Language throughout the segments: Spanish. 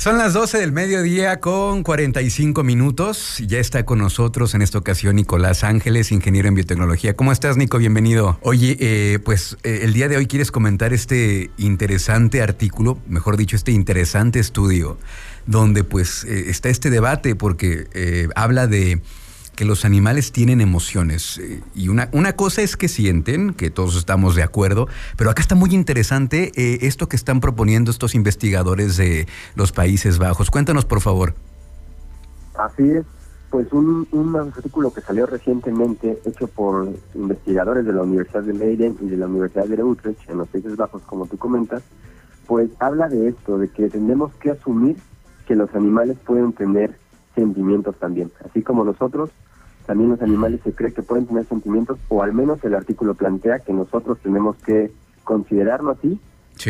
Son las 12 del mediodía con 45 minutos. Ya está con nosotros en esta ocasión Nicolás Ángeles, ingeniero en biotecnología. ¿Cómo estás, Nico? Bienvenido. Oye, eh, pues eh, el día de hoy quieres comentar este interesante artículo, mejor dicho, este interesante estudio, donde pues eh, está este debate porque habla de que los animales tienen emociones. Eh, y una, una cosa es que sienten, que todos estamos de acuerdo, pero acá está muy interesante eh, esto que están proponiendo estos investigadores de los Países Bajos. Cuéntanos, por favor. Así es. Pues un, un artículo que salió recientemente, hecho por investigadores de la Universidad de Leiden y de la Universidad de Utrecht, en los Países Bajos, como tú comentas, pues habla de esto, de que tenemos que asumir que los animales pueden tener sentimientos también, así como nosotros, también los animales se cree que pueden tener sentimientos, o al menos el artículo plantea que nosotros tenemos que considerarlo así,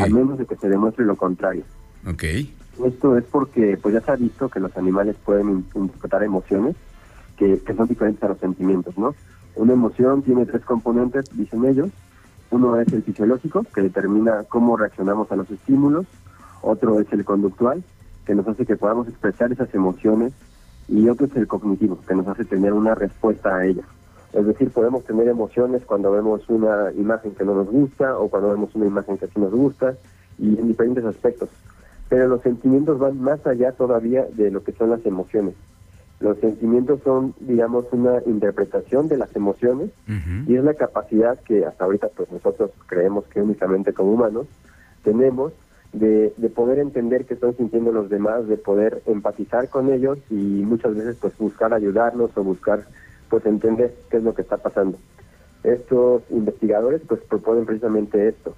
al menos de que se demuestre lo contrario. Okay. Esto es porque pues ya se ha visto que los animales pueden interpretar emociones que, que son diferentes a los sentimientos, ¿no? Una emoción tiene tres componentes, dicen ellos. Uno es el fisiológico, que determina cómo reaccionamos a los estímulos. Otro es el conductual, que nos hace que podamos expresar esas emociones y otro es el cognitivo, que nos hace tener una respuesta a ella. Es decir, podemos tener emociones cuando vemos una imagen que no nos gusta o cuando vemos una imagen que sí nos gusta y en diferentes aspectos. Pero los sentimientos van más allá todavía de lo que son las emociones. Los sentimientos son, digamos, una interpretación de las emociones y es la capacidad que hasta ahorita pues nosotros creemos que únicamente como humanos tenemos de, de, poder entender qué están sintiendo los demás, de poder empatizar con ellos y muchas veces pues buscar ayudarlos o buscar pues entender qué es lo que está pasando. Estos investigadores pues proponen precisamente esto,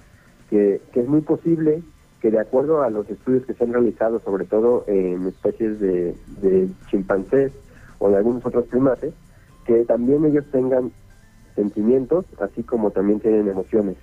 que, que es muy posible que de acuerdo a los estudios que se han realizado, sobre todo en especies de, de chimpancés o de algunos otros primates, que también ellos tengan sentimientos, así como también tienen emociones.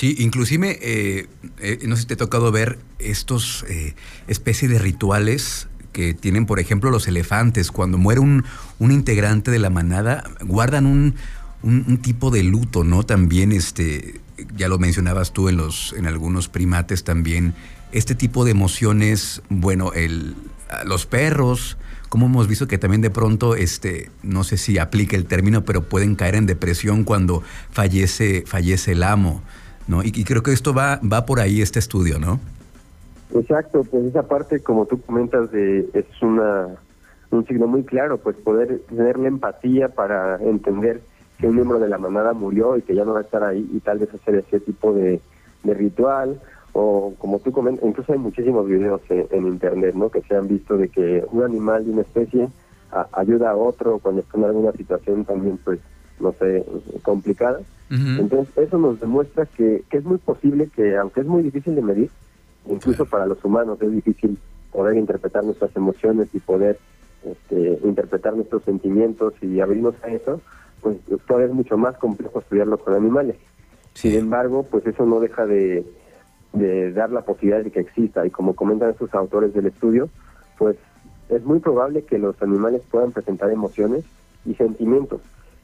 Sí, inclusive, eh, eh, no sé si te ha tocado ver estos eh, especies de rituales que tienen, por ejemplo, los elefantes. Cuando muere un, un integrante de la manada, guardan un, un, tipo de luto, ¿no? También, este, ya lo mencionabas tú en, los, en algunos primates también, este tipo de emociones, bueno, el, los perros, como hemos visto que también de pronto, este, no sé si aplica el término, pero pueden caer en depresión cuando fallece, fallece el amo. ¿No? Y, creo que esto va, va por ahí este estudio, ¿no? Exacto, pues esa parte, como tú comentas, de, es una un signo muy claro, pues poder tener la empatía para entender que un miembro de la manada murió y que ya no va a estar ahí y tal vez hacer ese tipo de, ritual o como tú comentas, incluso hay muchísimos videos en, internet, ¿no? Que se han visto de que un animal de una especie ayuda a otro cuando está en alguna situación también, pues, no sé, complicada entonces, eso nos demuestra que, es muy posible que, aunque es muy difícil de medir, incluso para los humanos es difícil poder interpretar nuestras emociones y poder este, interpretar nuestros sentimientos y abrirnos a eso, pues todavía es mucho más complejo estudiarlo con animales. Sin embargo, pues eso no deja de, de dar la posibilidad de que exista. Y como comentan estos autores del estudio, pues es muy probable que los animales puedan presentar emociones y sentimientos.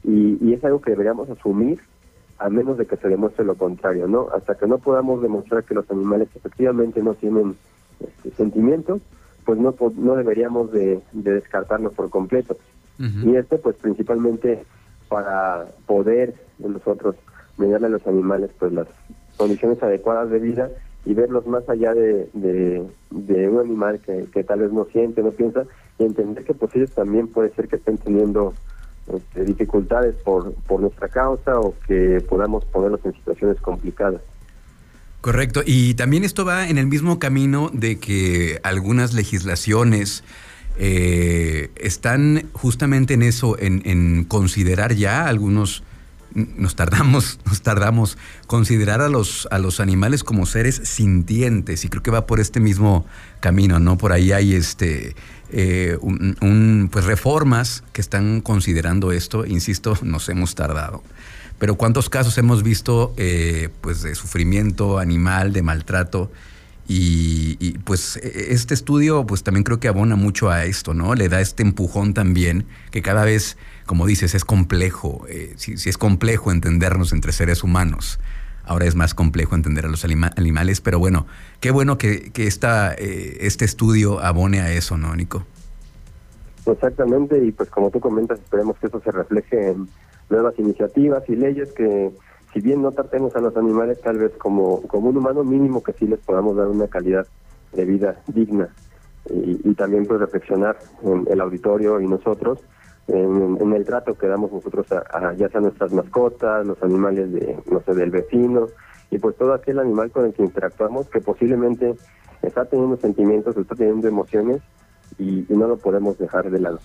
Y, y es algo que deberíamos asumir a menos de que se demuestre lo contrario, ¿no? Hasta que no podamos demostrar que los animales efectivamente no tienen este, sentimientos, pues no no deberíamos de, descartarlo por completo. Y este, pues principalmente para poder nosotros mediarle a los animales pues las condiciones adecuadas de vida y verlos más allá de, de, un animal que, que, tal vez no siente, no piensa, y entender que pues ellos también puede ser que estén teniendo este, dificultades por, por nuestra causa o que podamos ponerlos en situaciones complicadas. Correcto, y también esto va en el mismo camino de que algunas legislaciones eh, están justamente en eso, en, en, considerar ya algunos, nos tardamos, nos tardamos, considerar a los, a los animales como seres sintientes, y creo que va por este mismo camino, ¿no? Por ahí hay este eh, un, pues reformas que están considerando esto. Insisto, nos hemos tardado. Pero cuántos casos hemos visto eh, pues de sufrimiento animal, de maltrato. Y, pues este estudio pues también creo que abona mucho a esto, ¿no? Le da este empujón también, que cada vez, como dices, es complejo, eh, si, es complejo entendernos entre seres humanos ahora es más complejo entender a los animales, pero bueno, qué bueno que, que esta, eh, este estudio abone a eso, ¿no, Nico? Exactamente, y pues como tú comentas, esperemos que eso se refleje en nuevas iniciativas y leyes que si bien no tratemos a los animales tal vez como, como un humano mínimo que sí les podamos dar una calidad de vida digna y, también pues reflexionar en el auditorio y nosotros en, el trato que damos nosotros a, ya sea nuestras mascotas, los animales de no sé del vecino y pues todo aquel animal con el que interactuamos que posiblemente está teniendo sentimientos, está teniendo emociones y no lo podemos dejar de lado.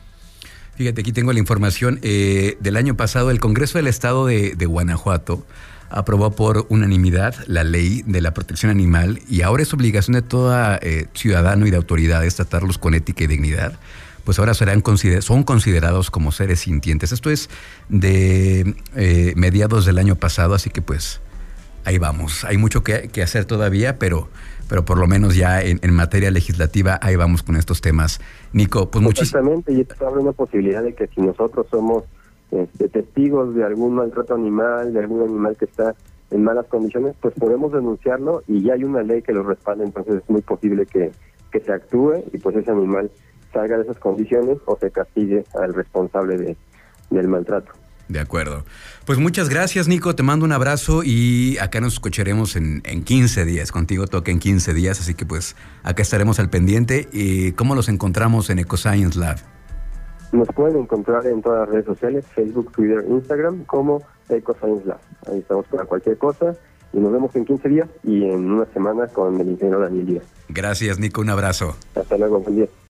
Fíjate, aquí tengo la información. Eh, del año pasado, el Congreso del Estado de, Guanajuato aprobó por unanimidad la ley de la protección animal y ahora es obligación de todo eh, ciudadano y de autoridades tratarlos con ética y dignidad. Pues ahora serán son considerados como seres sintientes. Esto es de eh, mediados del año pasado, así que pues ahí vamos. Hay mucho que, hacer todavía, pero pero por lo menos ya en, materia legislativa ahí vamos con estos temas. Nico, pues muchísimas Exactamente, y esto abre una posibilidad de que si nosotros somos este, testigos de algún maltrato animal, de algún animal que está en malas condiciones, pues podemos denunciarlo y ya hay una ley que lo respalda, entonces es muy posible que, que se actúe y pues ese animal salga de esas condiciones o se castigue al responsable de, del maltrato. De acuerdo. Pues muchas gracias, Nico. Te mando un abrazo y acá nos escucharemos en, en 15 días. Contigo toca en 15 días, así que pues acá estaremos al pendiente. ¿Y cómo los encontramos en EcoScience Lab? Nos pueden encontrar en todas las redes sociales, Facebook, Twitter, Instagram, como EcoScience Lab. Ahí estamos para cualquier cosa y nos vemos en 15 días y en una semana con el ingeniero Daniel Díaz. Gracias, Nico. Un abrazo. Hasta luego. Buen día.